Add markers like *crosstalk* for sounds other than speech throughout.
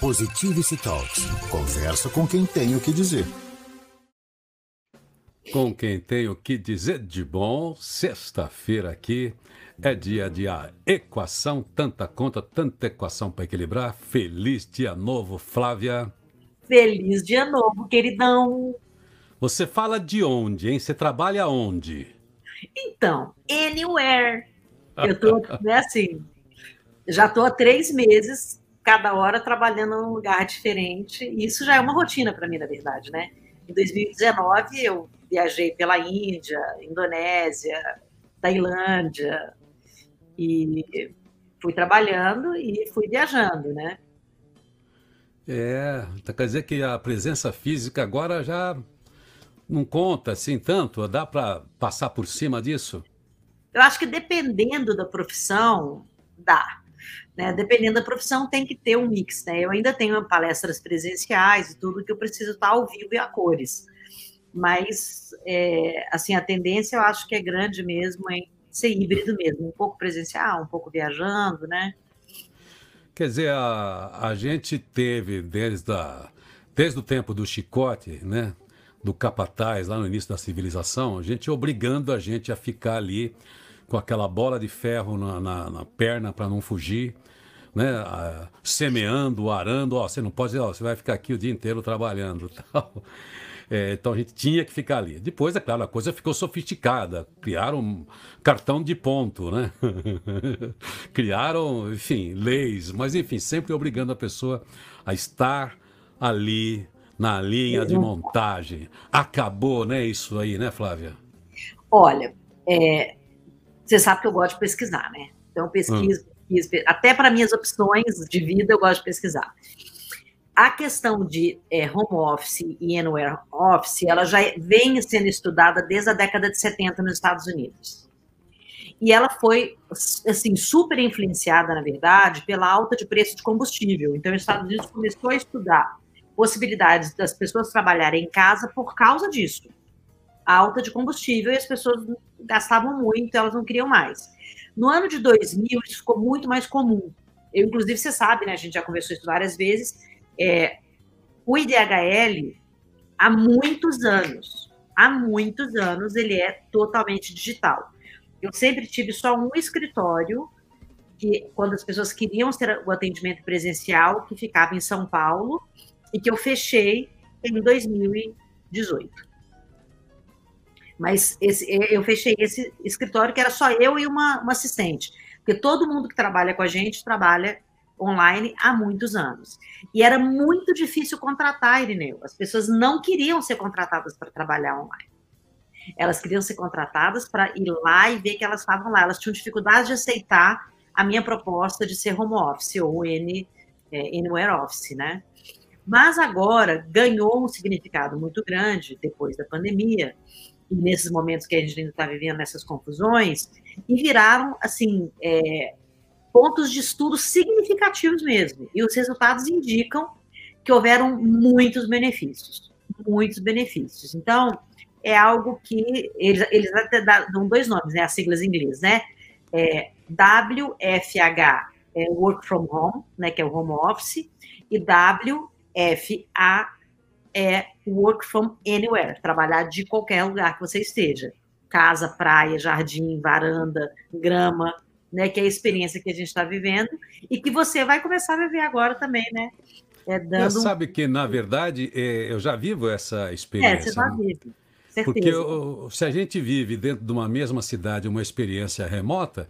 Positivity Talks. Conversa com quem tem o que dizer. Com quem tem o que dizer de bom, sexta-feira aqui é dia de a equação, tanta conta, tanta equação para equilibrar. Feliz dia novo, Flávia. Feliz dia novo, queridão. Você fala de onde, hein? Você trabalha onde? Então, anywhere. Eu tô, *laughs* né, assim, já tô há três meses cada hora trabalhando num lugar diferente. E isso já é uma rotina para mim, na verdade, né? Em 2019, eu viajei pela Índia, Indonésia, Tailândia, e fui trabalhando e fui viajando, né? É, tá, quer dizer que a presença física agora já não conta assim tanto? Dá para passar por cima disso? Eu acho que dependendo da profissão, dá. Né? Dependendo da profissão, tem que ter um mix. Né? Eu ainda tenho palestras presenciais e tudo que eu preciso estar ao vivo e a cores. Mas, é, assim, a tendência eu acho que é grande mesmo em ser híbrido mesmo, um pouco presencial, um pouco viajando, né? Quer dizer, a, a gente teve desde, a, desde o tempo do chicote, né? Do capataz, lá no início da civilização, a gente obrigando a gente a ficar ali com aquela bola de ferro na, na, na perna para não fugir, né, a, semeando, arando, ó, você não pode, ó, você vai ficar aqui o dia inteiro trabalhando, *laughs* tal. É, então a gente tinha que ficar ali. Depois, é claro, a coisa ficou sofisticada. Criaram cartão de ponto, né? *laughs* Criaram, enfim, leis, mas enfim, sempre obrigando a pessoa a estar ali na linha de montagem. Acabou, né? Isso aí, né, Flávia? Olha, é, você sabe que eu gosto de pesquisar, né? Então, pesquiso, hum até para minhas opções de vida, eu gosto de pesquisar. A questão de é, home office e anywhere office, ela já vem sendo estudada desde a década de 70 nos Estados Unidos. E ela foi, assim, super influenciada, na verdade, pela alta de preço de combustível. Então, os Estados Unidos começou a estudar possibilidades das pessoas trabalharem em casa por causa disso. Alta de combustível e as pessoas gastavam muito, elas não queriam mais. No ano de 2000, isso ficou muito mais comum. Eu, inclusive, você sabe, né? A gente já conversou isso várias vezes. É, o IDHL, há muitos anos, há muitos anos, ele é totalmente digital. Eu sempre tive só um escritório que, quando as pessoas queriam ter o atendimento presencial, que ficava em São Paulo, e que eu fechei em 2018. Mas esse, eu fechei esse escritório que era só eu e uma, uma assistente. Porque todo mundo que trabalha com a gente trabalha online há muitos anos. E era muito difícil contratar, Irineu. As pessoas não queriam ser contratadas para trabalhar online. Elas queriam ser contratadas para ir lá e ver que elas estavam lá. Elas tinham dificuldade de aceitar a minha proposta de ser home office ou N, é, anywhere office, né? Mas agora ganhou um significado muito grande depois da pandemia, nesses momentos que a gente ainda está vivendo, nessas confusões, e viraram, assim, é, pontos de estudo significativos mesmo. E os resultados indicam que houveram muitos benefícios, muitos benefícios. Então, é algo que eles, eles até dão dois nomes, né, as siglas em inglês, né? É, WFH é Work from Home, né, que é o home office, e WFA é work from anywhere, trabalhar de qualquer lugar que você esteja. Casa, praia, jardim, varanda, grama, né? Que é a experiência que a gente está vivendo e que você vai começar a viver agora também, né? É dando... Você sabe que, na verdade, é, eu já vivo essa experiência. É, você já né? vive. Certeza. Porque eu, se a gente vive dentro de uma mesma cidade uma experiência remota,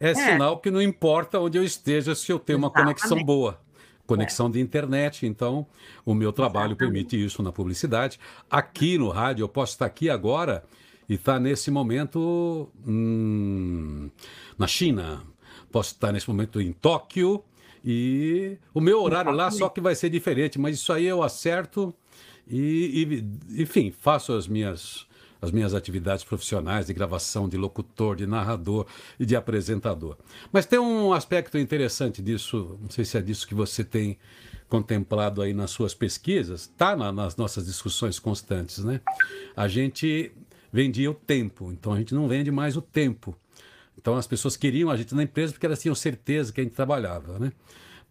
é, é. sinal que não importa onde eu esteja se eu tenho Exatamente. uma conexão boa conexão de internet. Então, o meu trabalho permite isso na publicidade. Aqui no rádio, eu posso estar aqui agora e estar nesse momento hum, na China. Posso estar nesse momento em Tóquio e o meu horário lá só que vai ser diferente, mas isso aí eu acerto e, e enfim, faço as minhas as minhas atividades profissionais de gravação, de locutor, de narrador e de apresentador. Mas tem um aspecto interessante disso, não sei se é disso que você tem contemplado aí nas suas pesquisas, está na, nas nossas discussões constantes, né? A gente vendia o tempo, então a gente não vende mais o tempo. Então as pessoas queriam a gente na empresa porque elas tinham certeza que a gente trabalhava, né?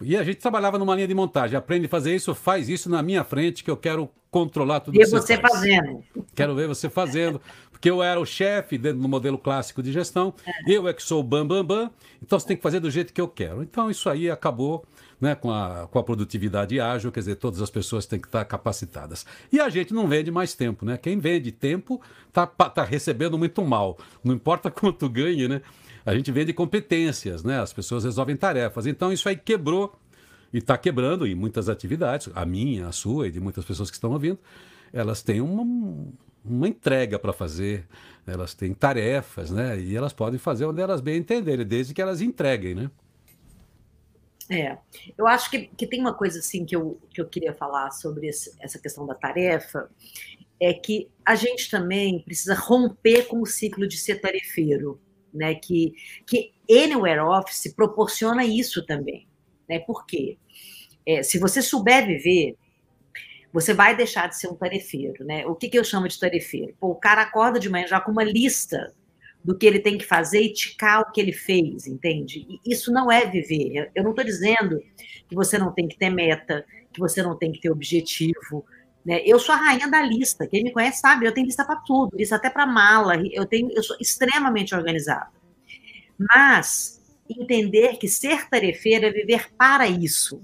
E a gente trabalhava numa linha de montagem. Aprende a fazer isso, faz isso na minha frente, que eu quero controlar tudo Ver que você, você faz. fazendo. Quero ver você fazendo. Porque eu era o chefe dentro do modelo clássico de gestão. Eu é que sou o bam, bam, bam. Então você tem que fazer do jeito que eu quero. Então isso aí acabou né, com, a, com a produtividade ágil, quer dizer, todas as pessoas têm que estar capacitadas. E a gente não vende mais tempo, né? Quem vende tempo está tá recebendo muito mal. Não importa *laughs* quanto ganhe, né? A gente vende competências, né? As pessoas resolvem tarefas. Então isso aí quebrou e está quebrando em muitas atividades, a minha, a sua e de muitas pessoas que estão ouvindo, elas têm uma, uma entrega para fazer, elas têm tarefas, né? E elas podem fazer onde elas bem entenderem, desde que elas entreguem, né? É, eu acho que, que tem uma coisa assim que eu, que eu queria falar sobre esse, essa questão da tarefa, é que a gente também precisa romper com o ciclo de ser tarefeiro, né? Que, que Anywhere Office proporciona isso também, né? Por quê? É, se você souber viver, você vai deixar de ser um tarefeiro, né? O que, que eu chamo de tarefeiro? Pô, o cara acorda de manhã já com uma lista do que ele tem que fazer e ticar o que ele fez, entende? E isso não é viver. Eu não estou dizendo que você não tem que ter meta, que você não tem que ter objetivo. Né? Eu sou a rainha da lista. Quem me conhece sabe, eu tenho lista para tudo, lista até para mala. Eu tenho, eu sou extremamente organizada. Mas entender que ser tarefeiro é viver para isso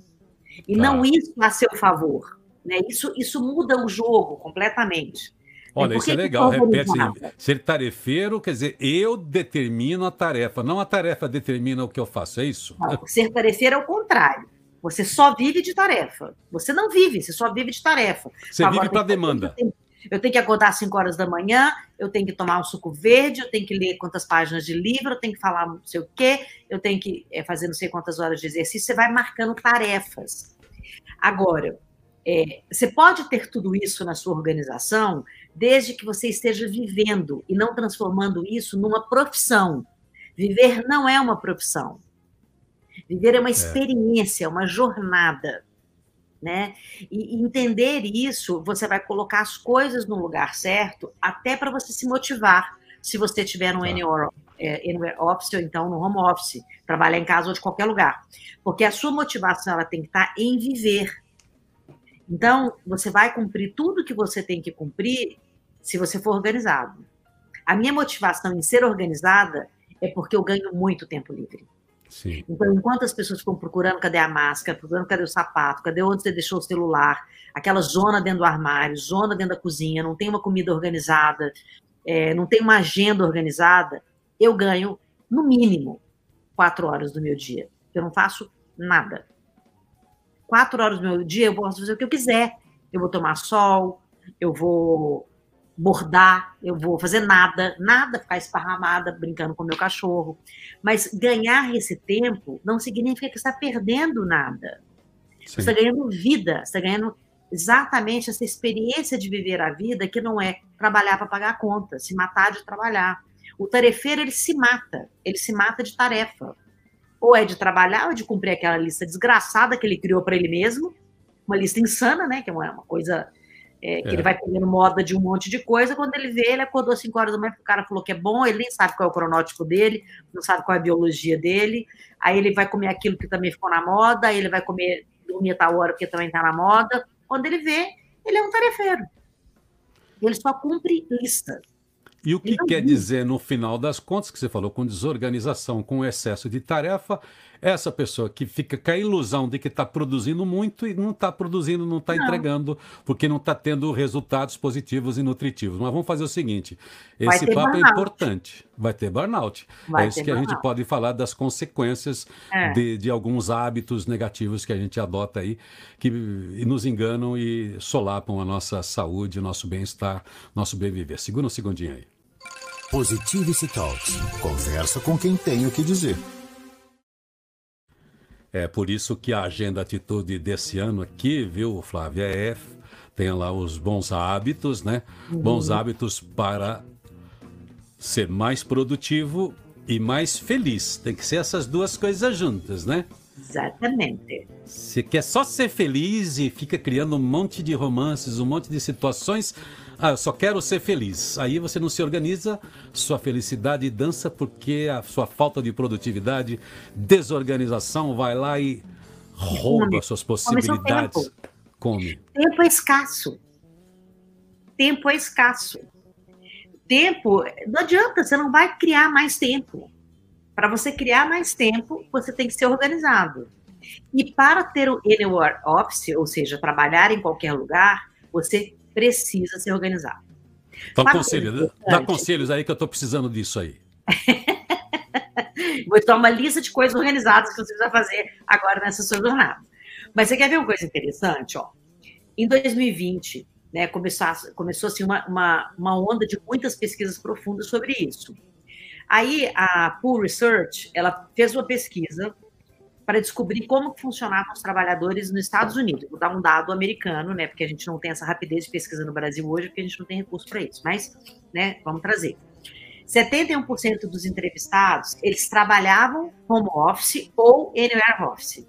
e claro. não isso a seu favor. Né? Isso, isso muda o jogo completamente. Olha, isso é legal. Repete ser tarefeiro quer dizer, eu determino a tarefa, não a tarefa determina o que eu faço, é isso? Não, ser tarefeiro é o contrário. Você só vive de tarefa. Você não vive, você só vive de tarefa. Você Agora, vive para demanda. Eu tenho, eu tenho que acordar às 5 horas da manhã, eu tenho que tomar um suco verde, eu tenho que ler quantas páginas de livro, eu tenho que falar não sei o quê, eu tenho que é, fazer não sei quantas horas de exercício. Você vai marcando tarefas. Agora, é, você pode ter tudo isso na sua organização, desde que você esteja vivendo e não transformando isso numa profissão. Viver não é uma profissão. Viver é uma experiência, é. uma jornada. Né? E entender isso, você vai colocar as coisas no lugar certo, até para você se motivar. Se você tiver no tá. Anywhere, é, anywhere Office ou então no Home Office, trabalhar em casa ou de qualquer lugar. Porque a sua motivação ela tem que estar em viver, então, você vai cumprir tudo que você tem que cumprir se você for organizado. A minha motivação em ser organizada é porque eu ganho muito tempo livre. Sim. Então, enquanto as pessoas ficam procurando cadê a máscara, procurando cadê o sapato, cadê onde você deixou o celular, aquela zona dentro do armário, zona dentro da cozinha, não tem uma comida organizada, é, não tem uma agenda organizada, eu ganho, no mínimo, quatro horas do meu dia. Eu não faço nada quatro horas do meu dia, eu posso fazer o que eu quiser. Eu vou tomar sol, eu vou bordar, eu vou fazer nada, nada ficar esparramada brincando com meu cachorro. Mas ganhar esse tempo não significa que você está perdendo nada. Sim. Você está ganhando vida, você está ganhando exatamente essa experiência de viver a vida que não é trabalhar para pagar a conta, se matar de trabalhar. O tarefeiro, ele se mata, ele se mata de tarefa ou é de trabalhar, ou é de cumprir aquela lista desgraçada que ele criou para ele mesmo, uma lista insana, né? Que é uma, coisa é, que é. ele vai pegando moda de um monte de coisa. Quando ele vê, ele acordou às 5 horas da manhã, o cara falou que é bom, ele nem sabe qual é o cronótipo dele, não sabe qual é a biologia dele. Aí ele vai comer aquilo que também ficou na moda, aí ele vai comer, dormir a tal hora porque também está na moda. Quando ele vê, ele é um tarefeiro. Ele só cumpre listas. E o que quer dizer, no final das contas, que você falou, com desorganização, com excesso de tarefa, essa pessoa que fica com a ilusão de que está produzindo muito e não está produzindo, não está entregando, porque não está tendo resultados positivos e nutritivos. Mas vamos fazer o seguinte: esse papo é burnout. é importante. Vai ter burnout. Vai é isso que burnout. a gente pode falar das consequências é. de, de alguns hábitos negativos que a gente adota aí, que nos enganam e solapam a nossa saúde, o nosso bem-estar, nosso bem-viver. Segura um segundinho aí. Positivity Talks. Conversa com quem tem o que dizer. É por isso que a agenda atitude desse ano aqui, viu, Flávia, é tem lá os bons hábitos, né? Uhum. Bons hábitos para ser mais produtivo e mais feliz. Tem que ser essas duas coisas juntas, né? Exatamente. Você quer só ser feliz e fica criando um monte de romances, um monte de situações ah, eu só quero ser feliz. Aí você não se organiza, sua felicidade dança porque a sua falta de produtividade, desorganização vai lá e rouba come. suas possibilidades. Tempo. Come. Tempo é escasso. Tempo é escasso. Tempo, não adianta, você não vai criar mais tempo. Para você criar mais tempo, você tem que ser organizado. E para ter o Anywhere Office, ou seja, trabalhar em qualquer lugar, você precisa ser organizado. Então, conselho, dá conselhos aí que eu estou precisando disso aí. *laughs* Vou te dar uma lista de coisas organizadas que você precisa fazer agora nessa sua jornada. Mas você quer ver uma coisa interessante? Ó? Em 2020, né, começou, começou assim, uma, uma, uma onda de muitas pesquisas profundas sobre isso. Aí a Pool Research ela fez uma pesquisa para descobrir como funcionavam os trabalhadores nos Estados Unidos. Vou dar um dado americano, né, porque a gente não tem essa rapidez de pesquisa no Brasil hoje, porque a gente não tem recurso para isso. Mas, né, vamos trazer. 71% dos entrevistados, eles trabalhavam home office ou anywhere office.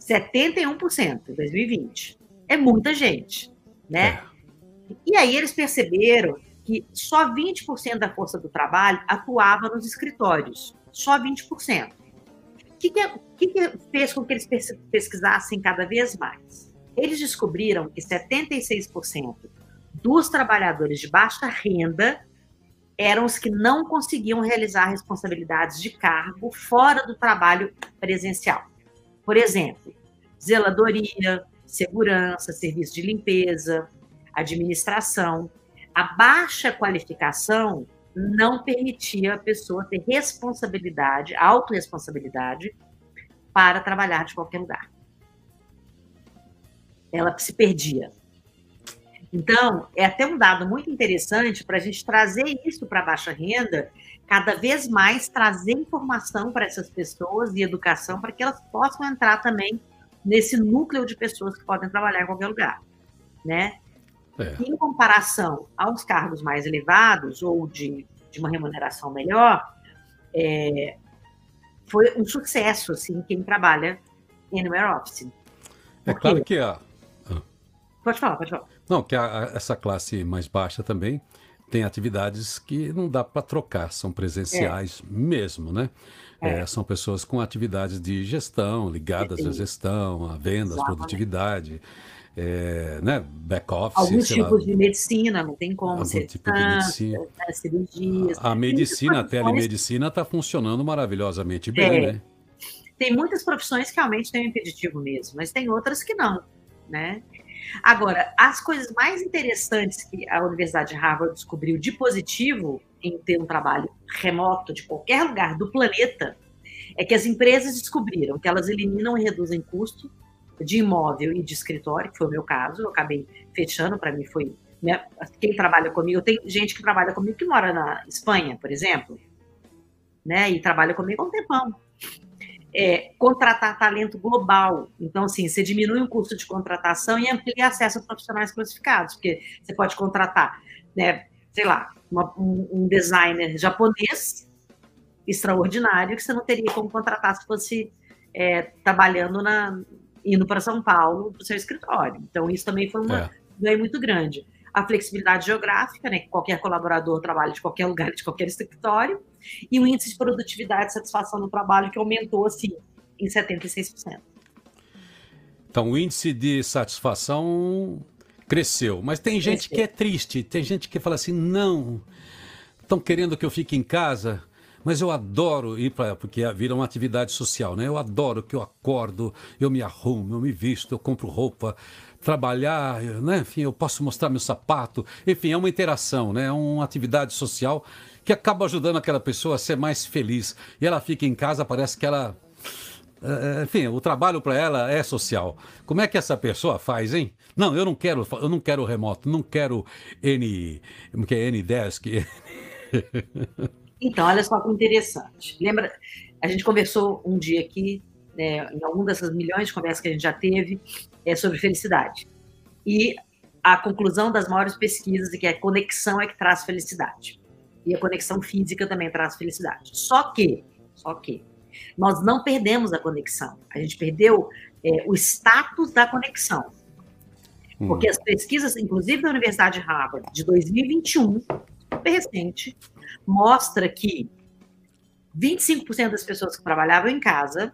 71% em 2020. É muita gente, né? É. E aí eles perceberam que só 20% da força do trabalho atuava nos escritórios. Só 20%. O que, que, que, que fez com que eles pesquisassem cada vez mais? Eles descobriram que 76% dos trabalhadores de baixa renda eram os que não conseguiam realizar responsabilidades de cargo fora do trabalho presencial. Por exemplo, zeladoria, segurança, serviço de limpeza, administração. A baixa qualificação não permitia a pessoa ter responsabilidade, autorresponsabilidade, para trabalhar de qualquer lugar. Ela se perdia. Então, é até um dado muito interessante para a gente trazer isso para a baixa renda, cada vez mais trazer informação para essas pessoas e educação para que elas possam entrar também nesse núcleo de pessoas que podem trabalhar em qualquer lugar, né? É. Em comparação aos cargos mais elevados ou de, de uma remuneração melhor, é, foi um sucesso, assim, quem trabalha em Anywhere Office. É claro que a... Pode falar, pode falar. Não, que a, a, essa classe mais baixa também tem atividades que não dá para trocar, são presenciais é. mesmo, né? É. É, são pessoas com atividades de gestão, ligadas à gestão, à venda, à produtividade. É, né, back-office. Alguns tipos lá, de medicina, não tem como. Algum tipo de medicina. Né, cirurgias. A, a medicina, a telemedicina está funcionando maravilhosamente bem, é. né? Tem muitas profissões que realmente têm um impeditivo mesmo, mas tem outras que não, né? Agora, as coisas mais interessantes que a Universidade de Harvard descobriu de positivo em ter um trabalho remoto de qualquer lugar do planeta é que as empresas descobriram que elas eliminam e reduzem custo de imóvel e de escritório, que foi o meu caso, eu acabei fechando, para mim foi. Né, quem trabalha comigo, tem gente que trabalha comigo que mora na Espanha, por exemplo, né, e trabalha comigo há um tempão é, contratar talento global. Então, assim, você diminui o custo de contratação e amplia acesso a profissionais classificados, porque você pode contratar, né, sei lá, uma, um, um, designer japonês extraordinário que você não teria como contratar se fosse é, trabalhando na indo para São Paulo para o seu escritório. Então, isso também foi uma é. ganho muito grande a flexibilidade geográfica, né, que qualquer colaborador trabalha de qualquer lugar, de qualquer escritório, e o índice de produtividade e satisfação no trabalho que aumentou assim em 76%. Então, o índice de satisfação cresceu, mas tem gente cresceu. que é triste, tem gente que fala assim: "Não, estão querendo que eu fique em casa, mas eu adoro ir para. Porque vira uma atividade social, né? Eu adoro que eu acordo, eu me arrumo, eu me visto, eu compro roupa, trabalhar, né? Enfim, eu posso mostrar meu sapato. Enfim, é uma interação, né? É uma atividade social que acaba ajudando aquela pessoa a ser mais feliz. E ela fica em casa, parece que ela. Eh, enfim, o trabalho para ela é social. Como é que essa pessoa faz, hein? Não, eu não quero, eu não quero remoto, não quero N, que é N10, *laughs* Então, olha só que interessante. Lembra, a gente conversou um dia aqui, né, em alguma dessas milhões de conversas que a gente já teve, é sobre felicidade. E a conclusão das maiores pesquisas é que a conexão é que traz felicidade. E a conexão física também traz felicidade. Só que, só que, nós não perdemos a conexão. A gente perdeu é, o status da conexão. Hum. Porque as pesquisas, inclusive da Universidade de Harvard, de 2021, super recente, mostra que 25% das pessoas que trabalhavam em casa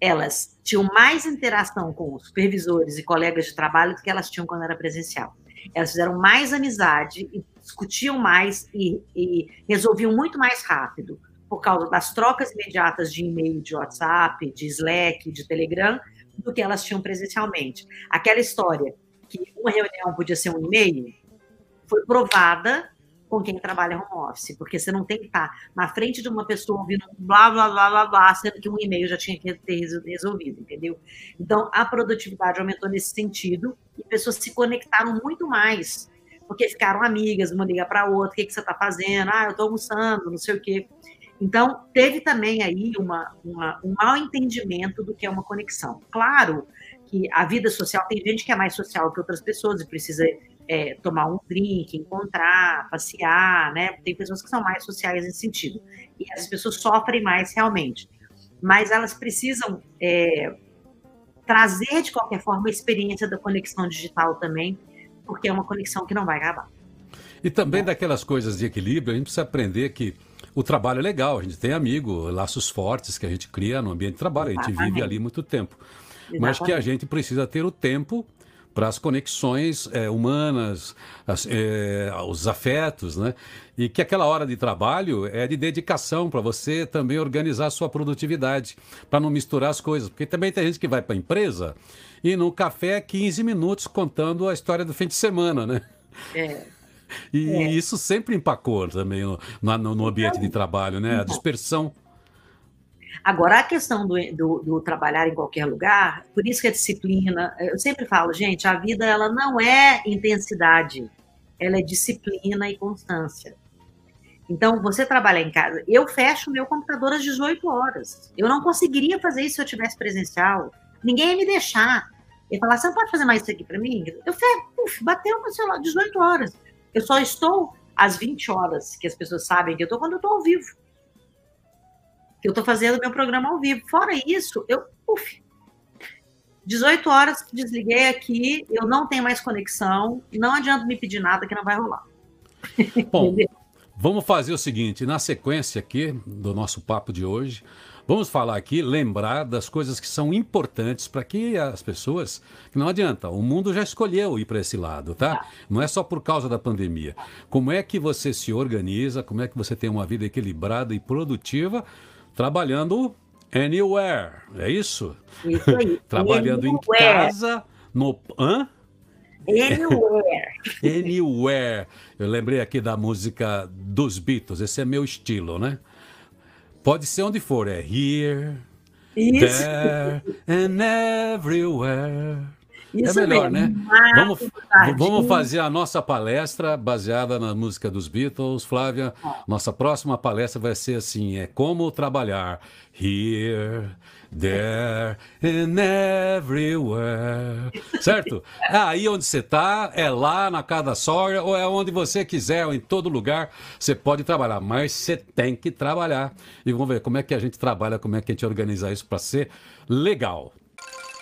elas tinham mais interação com os supervisores e colegas de trabalho do que elas tinham quando era presencial. Elas fizeram mais amizade discutiam mais e, e resolviam muito mais rápido por causa das trocas imediatas de e-mail, de WhatsApp, de Slack, de Telegram, do que elas tinham presencialmente. Aquela história que uma reunião podia ser um e-mail foi provada com quem trabalha home office, porque você não tem que estar na frente de uma pessoa ouvindo blá, blá, blá, blá, blá, sendo que um e-mail já tinha que ter resolvido, entendeu? Então, a produtividade aumentou nesse sentido e pessoas se conectaram muito mais, porque ficaram amigas, uma liga para outra, o que, que você está fazendo? Ah, eu estou almoçando, não sei o quê. Então, teve também aí uma, uma, um mal entendimento do que é uma conexão. Claro que a vida social, tem gente que é mais social que outras pessoas e precisa é, tomar um drink, encontrar, passear, né? Tem pessoas que são mais sociais nesse sentido. E as pessoas sofrem mais realmente. Mas elas precisam é, trazer, de qualquer forma, a experiência da conexão digital também, porque é uma conexão que não vai acabar. E também daquelas coisas de equilíbrio, a gente precisa aprender que o trabalho é legal, a gente tem amigo, laços fortes que a gente cria no ambiente de trabalho, a gente Exatamente. vive ali muito tempo. Exatamente. Mas que a gente precisa ter o tempo para as conexões é, humanas, as, é, os afetos, né? E que aquela hora de trabalho é de dedicação para você também organizar a sua produtividade, para não misturar as coisas. Porque também tem gente que vai para a empresa e no café 15 minutos contando a história do fim de semana, né? É. E é. isso sempre empacou também no, no, no ambiente de trabalho, né? A dispersão Agora, a questão do, do, do, trabalhar em qualquer lugar, por isso que a disciplina, eu sempre falo, gente, a vida ela não é intensidade, ela é disciplina e constância. Então, você trabalhar em casa, eu fecho meu computador às 18 horas. Eu não conseguiria fazer isso se eu tivesse presencial. Ninguém ia me deixar. Ele falar, você não pode fazer mais isso aqui para mim? Eu fecho, uf, bateu no celular, 18 horas. Eu só estou às 20 horas, que as pessoas sabem que eu estou, quando eu estou ao vivo eu estou fazendo meu programa ao vivo. Fora isso, eu, uf, 18 horas, desliguei aqui, eu não tenho mais conexão, não adianta me pedir nada que não vai rolar. Bom, *laughs* vamos fazer o seguinte, na sequência aqui do nosso papo de hoje, vamos falar aqui, lembrar das coisas que são importantes para que as pessoas, que não adianta, o mundo já escolheu ir para esse lado, tá? tá? Não é só por causa da pandemia. Como é que você se organiza, como é que você tem uma vida equilibrada e produtiva trabalhando anywhere, é isso? Isso aí. *laughs* trabalhando anywhere. em casa, no. Hã? Anywhere. *laughs* Anywhere. Eu lembrei aqui da música dos Beatles, esse é meu estilo, né? Pode ser onde for, é here, Isso. there and everywhere. Isso é melhor, mesmo. né? Vamos, vamos fazer a nossa palestra baseada na música dos Beatles. Flávia, nossa próxima palestra vai ser assim: é como trabalhar here, there and everywhere. Certo? É *laughs* aí onde você está, é lá na casa sogra, ou é onde você quiser, ou em todo lugar, você pode trabalhar, mas você tem que trabalhar. E vamos ver como é que a gente trabalha, como é que a gente organiza isso para ser legal.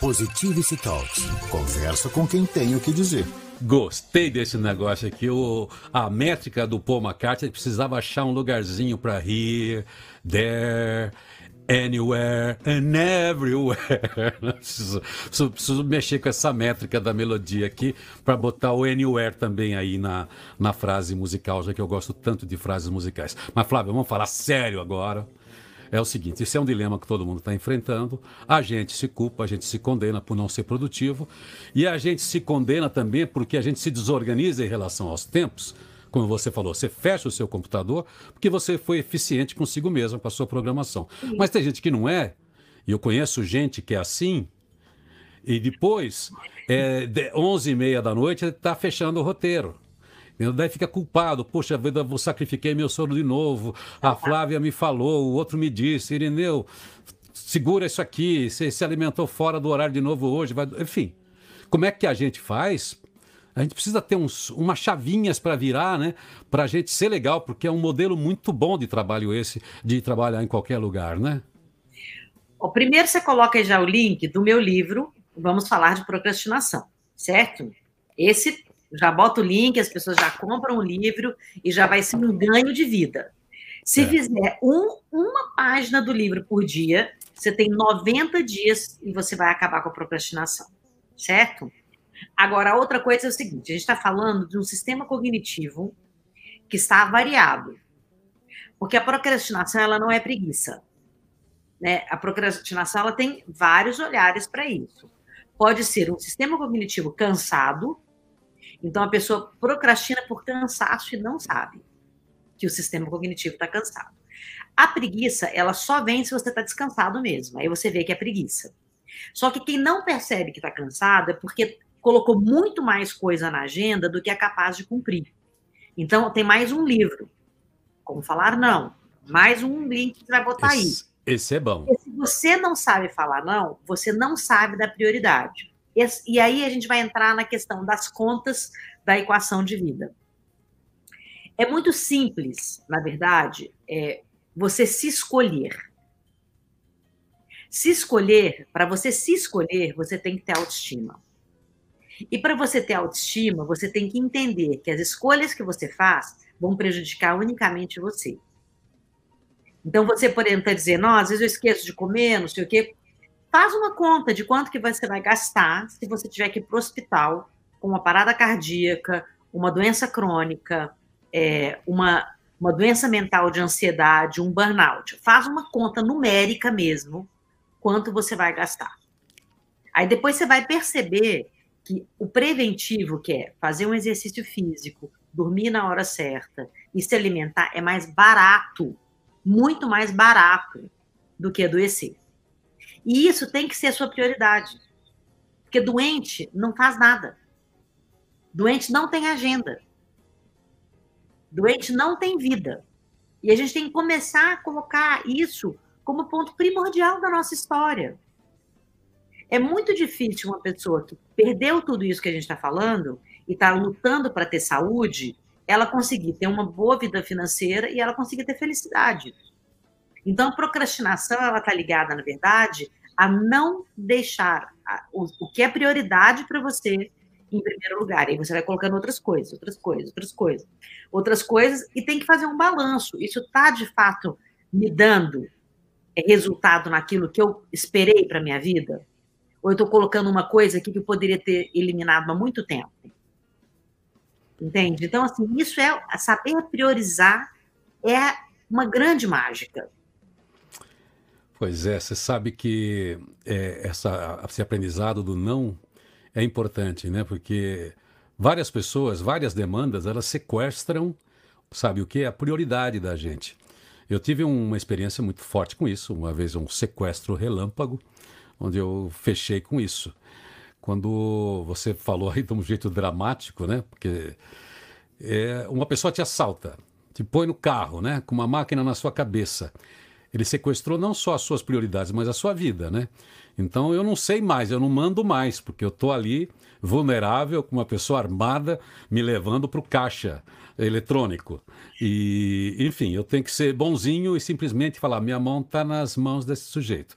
Positivity Talks. Conversa com quem tem o que dizer. Gostei desse negócio aqui. O, a métrica do Paul McCartney precisava achar um lugarzinho para here, there, anywhere and everywhere. *laughs* preciso, preciso, preciso, mexer com essa métrica da melodia aqui para botar o anywhere também aí na, na frase musical, já que eu gosto tanto de frases musicais. Mas, Flávio, vamos falar sério agora é o seguinte: esse é um dilema que todo mundo está enfrentando. A gente se culpa, a gente se condena por não ser produtivo e a gente se condena também porque a gente se desorganiza em relação aos tempos. Como você falou, você fecha o seu computador porque você foi eficiente consigo mesmo com a sua programação. Sim. Mas tem gente que não é, e eu conheço gente que é assim, e depois, é, 11 e meia da noite, está fechando o roteiro. Daí fica culpado. Poxa vida, eu sacrifiquei meu soro de novo. A Flávia me falou, o outro me disse, Irineu, segura isso aqui, você se alimentou fora do horário de novo hoje. Vai... Enfim, como é que a gente faz? A gente precisa ter uns, umas chavinhas para virar, né? Para a gente ser legal, porque é um modelo muito bom de trabalho esse, de trabalhar em qualquer lugar, né? O primeiro você coloca já o link do meu livro, Vamos Falar de Procrastinação, certo? Esse já bota o link, as pessoas já compram o livro e já vai ser um ganho de vida. Se é. fizer um, uma página do livro por dia, você tem 90 dias e você vai acabar com a procrastinação, certo? Agora, outra coisa é o seguinte: a gente está falando de um sistema cognitivo que está variado. Porque a procrastinação ela não é preguiça. Né? A procrastinação ela tem vários olhares para isso. Pode ser um sistema cognitivo cansado, então a pessoa procrastina por cansaço e não sabe que o sistema cognitivo está cansado. A preguiça, ela só vem se você está descansado mesmo. Aí você vê que é preguiça. Só que quem não percebe que está cansado é porque colocou muito mais coisa na agenda do que é capaz de cumprir. Então, tem mais um livro. Como falar não. Mais um link que vai botar esse, aí. Esse é bom. Se você não sabe falar não, você não sabe da prioridade. E, aí a gente vai entrar na questão das contas da equação de vida. É muito simples, na verdade, é, você se escolher. Se escolher, para você se escolher, você tem que ter autoestima. E para você ter autoestima, você tem que entender que as escolhas que você faz vão prejudicar unicamente você. Então, você, por exemplo, está dizendo, às vezes eu esqueço de comer, não sei o quê. Faz uma conta de quanto que você vai gastar se você tiver que ir para o hospital com uma parada cardíaca, uma doença crônica, é, uma, uma doença mental de ansiedade, um burnout. Faz uma conta numérica mesmo, quanto você vai gastar. Aí depois você vai perceber que o preventivo, que é fazer um exercício físico, dormir na hora certa e se alimentar, é mais barato, muito mais barato do que adoecer. E isso tem que ser a sua prioridade. Porque doente não faz nada. Doente não tem agenda. Doente não tem vida. E a gente tem que começar a colocar isso como ponto primordial da nossa história. É muito difícil uma pessoa que perdeu tudo isso que a gente está falando e está lutando para ter saúde, ela conseguir ter uma boa vida financeira e ela conseguir ter felicidade. Então, a procrastinação ela está ligada, na verdade, a não deixar o, o que é prioridade para você em primeiro lugar. E você vai colocando outras coisas, outras coisas, outras coisas, outras coisas, e tem que fazer um balanço. Isso está, de fato, me dando resultado naquilo que eu esperei para minha vida? Ou eu estou colocando uma coisa aqui que eu poderia ter eliminado há muito tempo? Entende? Então, assim, isso é saber priorizar é uma grande mágica. Pois é, você sabe que é, essa, esse aprendizado do não é importante, né? Porque várias pessoas, várias demandas, elas sequestram, sabe o que? A prioridade da gente. Eu tive uma experiência muito forte com isso, uma vez um sequestro relâmpago onde eu fechei com isso. Quando você falou aí de um jeito dramático, né? Porque é, uma pessoa te assalta, te põe no carro, né? Com uma máquina na sua cabeça. Ele sequestrou não só as suas prioridades, mas a sua vida, né? Então eu não sei mais, eu não mando mais, porque eu estou ali vulnerável com uma pessoa armada me levando para o caixa eletrônico. E, enfim, eu tenho que ser bonzinho e simplesmente falar: minha mão está nas mãos desse sujeito.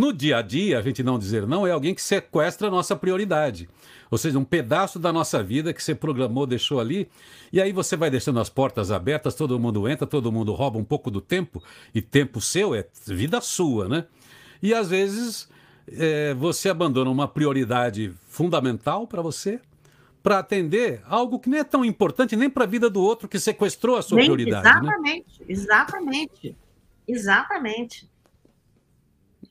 No dia a dia, a gente não dizer não é alguém que sequestra a nossa prioridade. Ou seja, um pedaço da nossa vida que você programou, deixou ali, e aí você vai deixando as portas abertas, todo mundo entra, todo mundo rouba um pouco do tempo, e tempo seu é vida sua, né? E às vezes é, você abandona uma prioridade fundamental para você para atender algo que nem é tão importante nem para a vida do outro que sequestrou a sua nem, prioridade. Exatamente, né? exatamente, exatamente.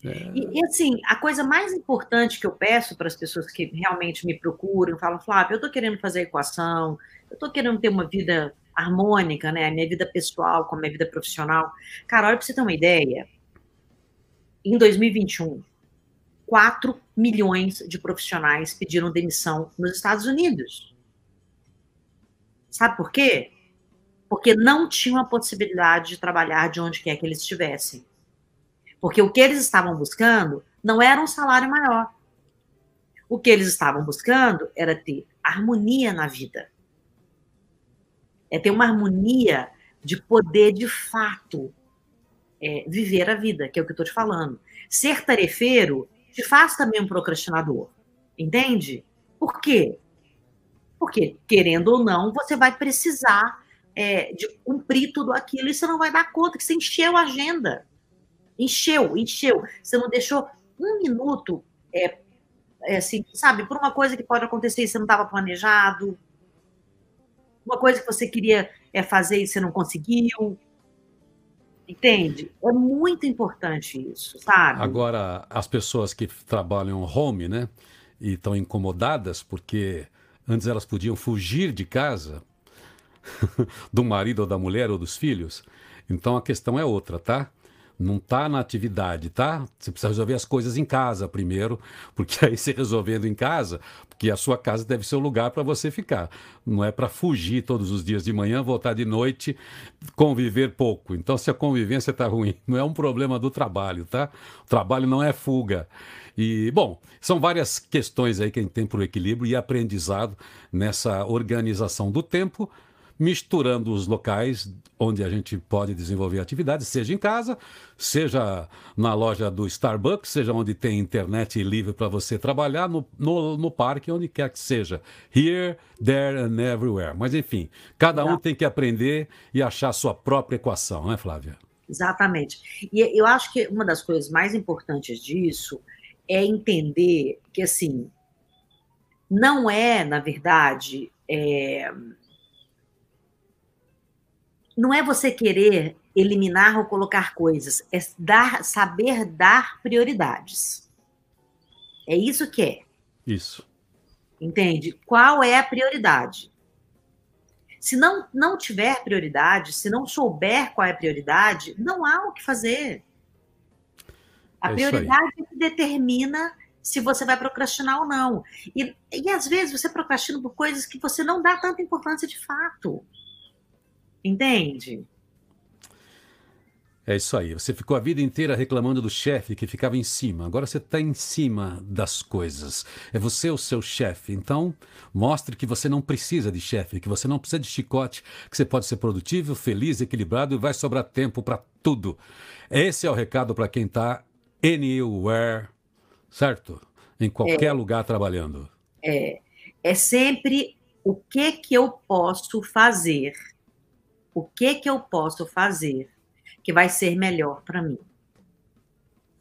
É... E, e, assim, a coisa mais importante que eu peço para as pessoas que realmente me procuram, falam, Flávio, eu estou querendo fazer equação, eu estou querendo ter uma vida harmônica, né? Minha vida pessoal com a minha vida profissional. Cara, olha para você ter uma ideia. Em 2021, 4 milhões de profissionais pediram demissão nos Estados Unidos. Sabe por quê? Porque não tinham a possibilidade de trabalhar de onde quer que eles estivessem. Porque o que eles estavam buscando não era um salário maior. O que eles estavam buscando era ter harmonia na vida. É ter uma harmonia de poder, de fato, é, viver a vida, que é o que eu estou te falando. Ser tarefeiro te faz também um procrastinador. Entende? Por quê? Porque, querendo ou não, você vai precisar é, de cumprir tudo aquilo e você não vai dar conta, que você encheu a agenda. Encheu, encheu. Você não deixou um minuto, é, é assim, sabe, por uma coisa que pode acontecer e você não estava planejado, uma coisa que você queria é, fazer e você não conseguiu. Entende? É muito importante isso, sabe? Agora, as pessoas que trabalham home, né, e estão incomodadas porque antes elas podiam fugir de casa *laughs* do marido ou da mulher ou dos filhos. Então a questão é outra, tá? Não está na atividade, tá? Você precisa resolver as coisas em casa primeiro, *laughs* porque aí você resolvendo em casa, porque a sua casa deve ser o lugar para você ficar. Não é para fugir todos os dias de manhã, voltar de noite, conviver pouco. Então, se a convivência está ruim, *laughs* não é um problema do trabalho, tá? O trabalho não é fuga. E, bom, são várias questões aí que a gente tem para o equilíbrio e aprendizado nessa organização do tempo misturando os locais onde a gente pode desenvolver atividades, seja em casa, seja na loja do Starbucks, seja onde tem internet livre para você trabalhar, no, no, no, parque, onde quer que seja. Here, there and everywhere. Mas, enfim, cada um tem que aprender e achar a sua própria equação, né, Flávia? Exatamente. E eu acho que uma das coisas mais importantes disso é entender que, assim, não é, na verdade, é, não é você querer eliminar ou colocar coisas, é dar, saber dar prioridades. É isso que é. Isso. Entende? Qual é a prioridade? Se não, não tiver prioridade, se não souber qual é a prioridade, não há o que fazer. A é prioridade é que determina se você vai procrastinar ou não. E, e às vezes você procrastina por coisas que você não dá tanta importância de fato. Entende? É isso aí. Você ficou a vida inteira reclamando do chefe que ficava em cima. Agora você está em cima das coisas. É você o seu chefe. Então, mostre que você não precisa de chefe, que você não precisa de chicote, que você pode ser produtivo, feliz, equilibrado e vai sobrar tempo para tudo. Esse é o recado para quem está anywhere, certo? Em qualquer é, lugar trabalhando. É. É sempre o que que eu posso fazer o que que eu posso fazer que vai ser melhor para mim.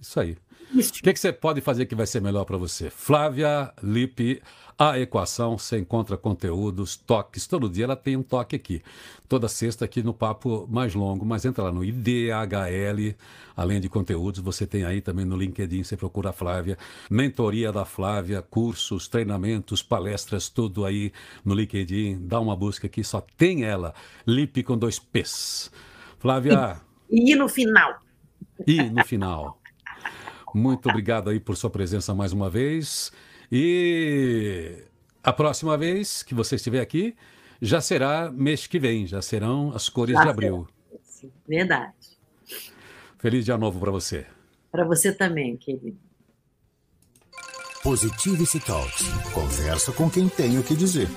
Isso aí. Isso. O que, que você pode fazer que vai ser melhor para você? Flávia Lipe, a equação, você encontra conteúdos, toques, todo dia ela tem um toque aqui. Toda sexta aqui no Papo Mais Longo, mas entra lá no IDHL, além de conteúdos, você tem aí também no LinkedIn, você procura a Flávia, mentoria da Flávia, cursos, treinamentos, palestras, tudo aí no LinkedIn, dá uma busca aqui, só tem ela, Lipe com dois P's. Flávia... E, e no final. E no final. Muito obrigado aí por sua presença mais uma vez. E a próxima vez que você estiver aqui já será mês que vem, já serão as cores já de abril. Será. Verdade. Feliz dia novo para você. Para você também, querido. Positivity Talks. Conversa com quem tem o que dizer.